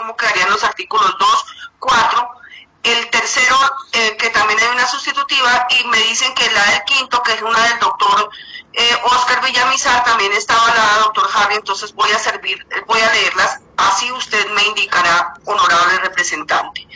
cómo quedarían los artículos 2, 4. El tercero, eh, que también hay una sustitutiva, y me dicen que la del quinto, que es una del doctor eh, Oscar Villamizar, también estaba la doctor Harry, entonces voy a servir, voy a leerlas, así usted me indicará, honorable representante.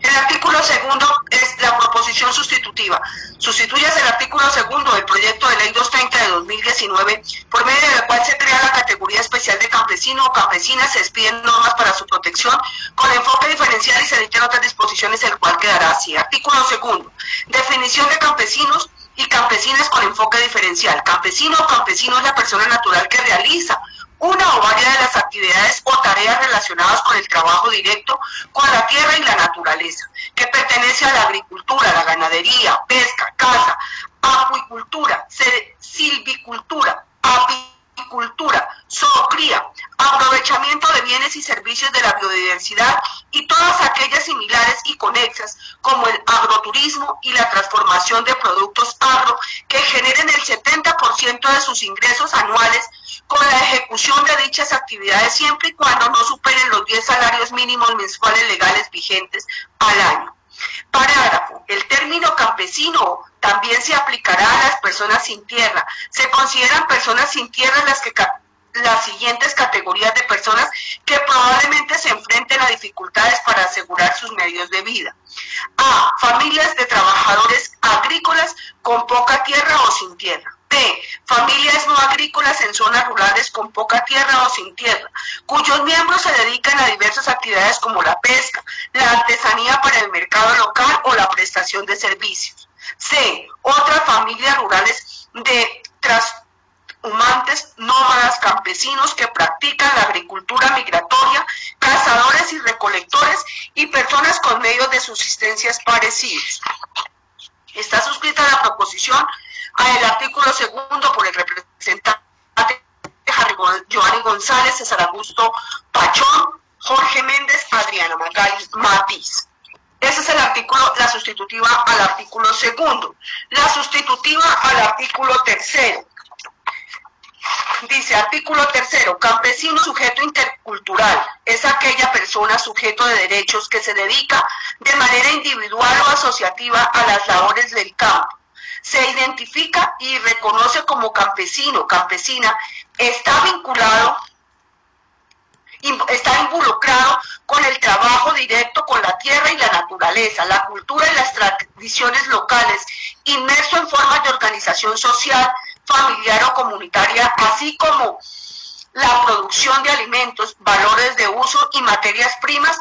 El artículo segundo es la proposición sustitutiva. Sustituye el artículo segundo del proyecto de ley 230 de 2019, por medio de la cual se crea la categoría especial de campesino o campesina, se expiden normas para su protección con enfoque diferencial y se dictan otras disposiciones, el cual quedará así. Artículo segundo, definición de campesinos campesinas con enfoque diferencial. Campesino o campesino es la persona natural que realiza una o varias de las actividades o tareas relacionadas con el trabajo directo con la tierra y la naturaleza, que pertenece a la agricultura, la ganadería, pesca, caza, acuicultura, silvicultura, apicultura, zoocría, aprovechamiento de bienes y servicios de la biodiversidad y todas aquellas similares y conexas como el agroturismo y la transformación de productos agro que generen el 70% de sus ingresos anuales con la ejecución de dichas actividades siempre y cuando no superen los 10 salarios mínimos mensuales legales vigentes al año. Parágrafo. El término campesino también se aplicará a las personas sin tierra. Se consideran personas sin tierra las que las siguientes categorías de personas que probablemente se enfrenten a dificultades para asegurar sus medios de vida. A. Familias de trabajadores agrícolas con poca tierra o sin tierra. B. Familias no agrícolas en zonas rurales con poca tierra o sin tierra, cuyos miembros se dedican a diversas actividades como la pesca, la artesanía para el mercado local o la prestación de servicios. C. Otras familias rurales de transhumantes, nómadas, campesinos que practican la agricultura migratoria, cazadores y recolectores y personas con medios de subsistencia parecidos. Está la proposición al artículo segundo por el representante Joanny González, César Augusto Pachón, Jorge Méndez, Adriana Matiz. Ese es el artículo, la sustitutiva al artículo segundo. La sustitutiva al artículo tercero. Dice artículo tercero, campesino sujeto intercultural es aquella persona sujeto de derechos que se dedica de manera individual o asociativa a las labores del campo se identifica y reconoce como campesino, campesina, está vinculado, está involucrado con el trabajo directo con la tierra y la naturaleza, la cultura y las tradiciones locales, inmerso en formas de organización social, familiar o comunitaria, así como la producción de alimentos, valores de uso y materias primas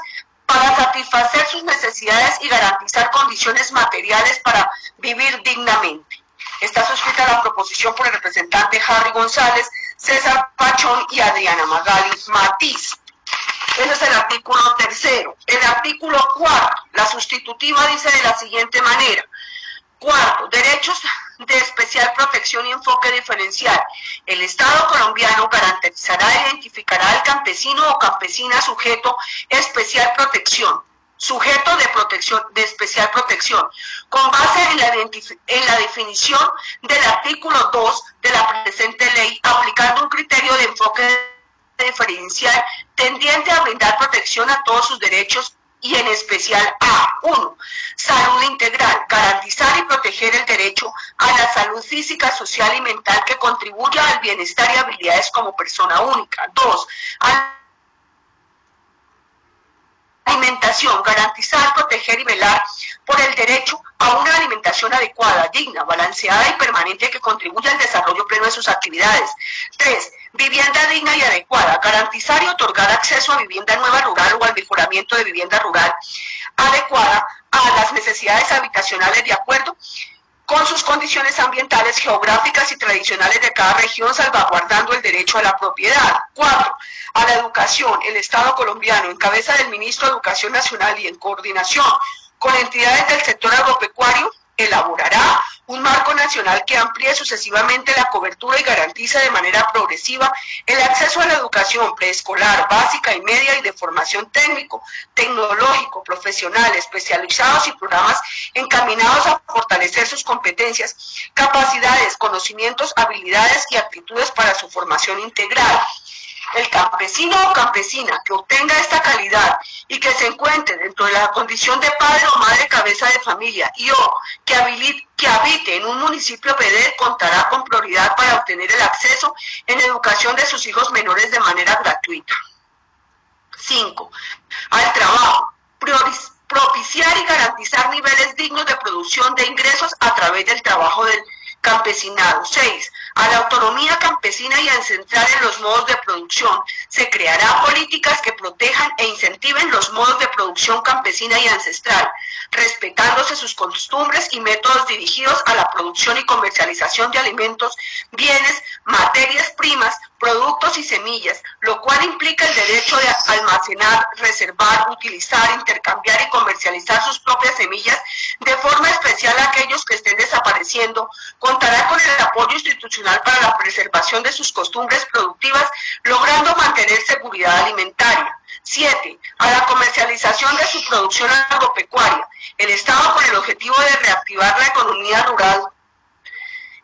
para satisfacer sus necesidades y garantizar condiciones materiales para vivir dignamente. Está suscrita la proposición por el representante Harry González, César Pachón y Adriana Magali Matiz. Ese es el artículo tercero. El artículo cuarto, la sustitutiva dice de la siguiente manera. Cuarto, derechos de especial protección y enfoque diferencial. El Estado colombiano garantizará e identificará al campesino o campesina sujeto especial protección, sujeto de protección, de especial protección, con base en la, en la definición del artículo 2 de la presente ley, aplicando un criterio de enfoque diferencial tendiente a brindar protección a todos sus derechos y en especial a 1. Salud integral, garantizar y proteger el derecho a la salud física, social y mental que contribuya al bienestar y habilidades como persona única. 2 alimentación, garantizar, proteger y velar por el derecho a una alimentación adecuada, digna, balanceada y permanente que contribuya al desarrollo pleno de sus actividades. Tres, vivienda digna y adecuada, garantizar y otorgar acceso a vivienda nueva rural o al mejoramiento de vivienda rural adecuada a las necesidades habitacionales de acuerdo con sus condiciones ambientales, geográficas y tradicionales de cada región, salvaguardando el derecho a la propiedad. Cuatro, a la educación. El Estado colombiano, en cabeza del ministro de Educación Nacional y en coordinación con entidades del sector agropecuario, elaborará un marco nacional que amplíe sucesivamente la cobertura y garantice de manera progresiva el acceso a la educación preescolar, básica y media y de formación técnico, tecnológico, profesional, especializados y programas encaminados a fortalecer sus competencias, capacidades, conocimientos, habilidades y actitudes para su formación integral. El campesino o campesina que obtenga esta calidad y que se encuentre dentro de la condición de padre o madre cabeza de familia y o que, que habite en un municipio PD contará con prioridad para obtener el acceso en educación de sus hijos menores de manera gratuita. 5. Al trabajo. propiciar y garantizar niveles dignos de producción de ingresos a través del trabajo del campesinado. 6. A la autonomía campesina y a centrar en los modos de producción. Se creará políticas que protejan e incentiven los modos de producción campesina y ancestral, respetándose sus costumbres y métodos dirigidos a la producción y comercialización de alimentos, bienes, materias primas, productos y semillas, lo cual implica el derecho de almacenar, reservar, utilizar, intercambiar y comercializar sus propias semillas, de forma especial a aquellos que estén desapareciendo, contará con el apoyo institucional para la preservación de sus costumbres productivas, logrando mantener seguridad alimentaria. 7. A la comercialización de su producción agropecuaria. El Estado con el objetivo de reactivar la economía rural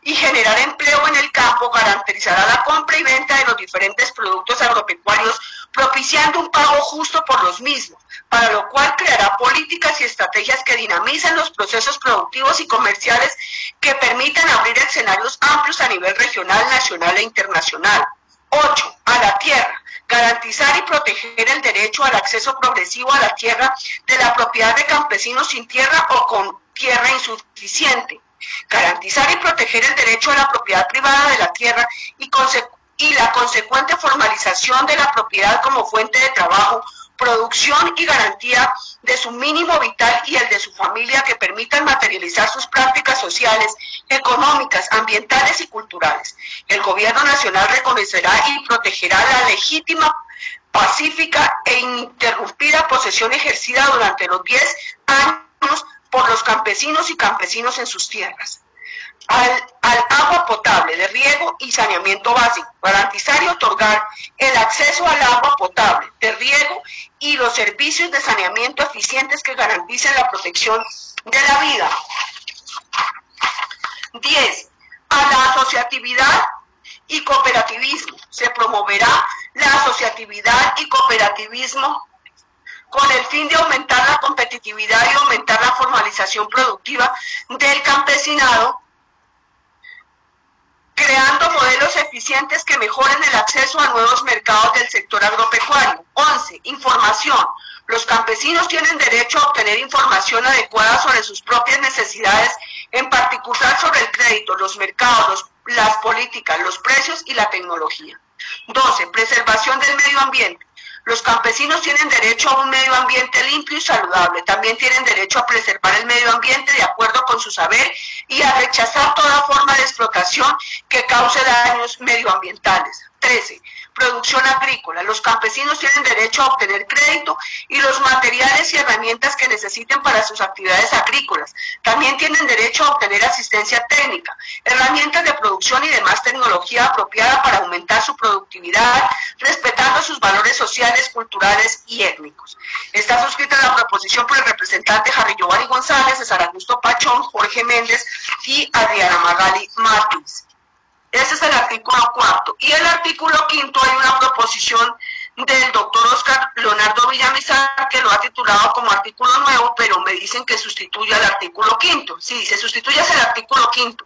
y generar empleo en el campo garantizará la compra y venta de los diferentes productos agropecuarios, propiciando un pago justo por los mismos, para lo cual creará políticas y estrategias que dinamicen los procesos productivos y comerciales que permitan abrir escenarios amplios a nivel regional, nacional e internacional. 8. A la tierra. Garantizar y proteger el derecho al acceso progresivo a la tierra de la propiedad de campesinos sin tierra o con tierra insuficiente garantizar y proteger el derecho a la propiedad privada de la tierra y, la consecuente formalización de la propiedad como fuente de trabajo, producción y garantía de su mínimo vital y el de su familia que permitan materializar sus prácticas sociales, económicas, ambientales y culturales. El gobierno nacional reconocerá y protegerá la legítima, pacífica e ininterrumpida posesión ejercida durante los 10 años por los campesinos y campesinos en sus tierras. Al, agua potable de riego y saneamiento básico, garantizar y otorgar el acceso al agua potable de riego y los servicios de saneamiento eficientes que garanticen la protección de la vida. 10. A la asociatividad y cooperativismo. Se promoverá la asociatividad y cooperativismo con el fin de aumentar la competitividad y aumentar la formalización productiva del campesinado, creando modelos eficientes que mejoren el acceso a nuevos mercados del sector agropecuario. 11. Información. Los campesinos tienen derecho a obtener información adecuada sobre sus propias necesidades, en particular sobre el crédito, los mercados, las políticas, los precios y la tecnología. 12. Preservación del medio ambiente. Los campesinos tienen derecho a un medio ambiente limpio y saludable. También tienen derecho a preservar el medio ambiente de acuerdo con su saber y a rechazar toda forma de explotación que cause daños medioambientales. 13 producción agrícola. Los campesinos tienen derecho a obtener crédito y los materiales y herramientas que necesiten para sus actividades agrícolas. También tienen derecho a obtener asistencia técnica, herramientas de producción y demás tecnología apropiada para aumentar su productividad, respetando sus valores sociales, culturales y étnicos. Está suscrita la proposición por el representante Harry Giovanni González, César Augusto Pachón, Jorge Méndez y Adriana Magali Martins. Ese es el artículo cuarto. Y el artículo quinto hay una proposición del doctor Oscar Leonardo Villamizar que lo ha titulado como artículo nuevo, pero me dicen que sustituye al artículo quinto. Sí, se sustituye el artículo quinto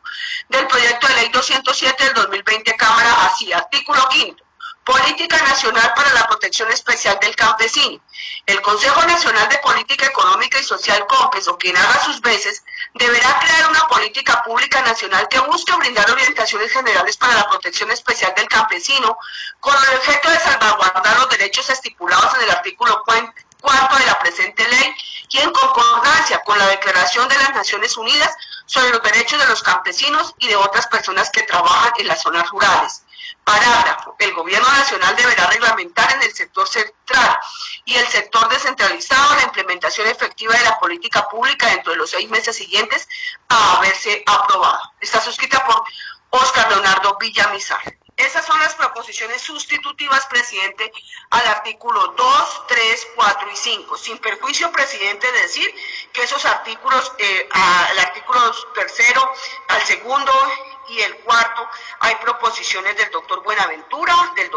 del proyecto de ley 207 del 2020 Cámara así, artículo quinto. Política Nacional para la Protección Especial del Campesino. El Consejo Nacional de Política Económica y Social COMPES, o quien haga sus veces, deberá crear una política pública nacional que busque brindar orientaciones generales para la protección especial del campesino, con el objeto de salvaguardar los derechos estipulados en el artículo cuarto de la presente ley y en concordancia con la Declaración de las Naciones Unidas sobre los derechos de los campesinos y de otras personas que trabajan en las zonas rurales. Parágrafo. El gobierno nacional deberá reglamentar en el sector central y el sector descentralizado la implementación efectiva de la política pública dentro de los seis meses siguientes a haberse aprobado. Está suscrita por Oscar Leonardo Villamizar. Esas son las proposiciones sustitutivas, presidente, al artículo 2, 3, 4 y 5. Sin perjuicio, presidente, decir que esos artículos, eh, al artículo tercero, al segundo y el cuarto, hay proposiciones del doctor Buenaventura, del doctor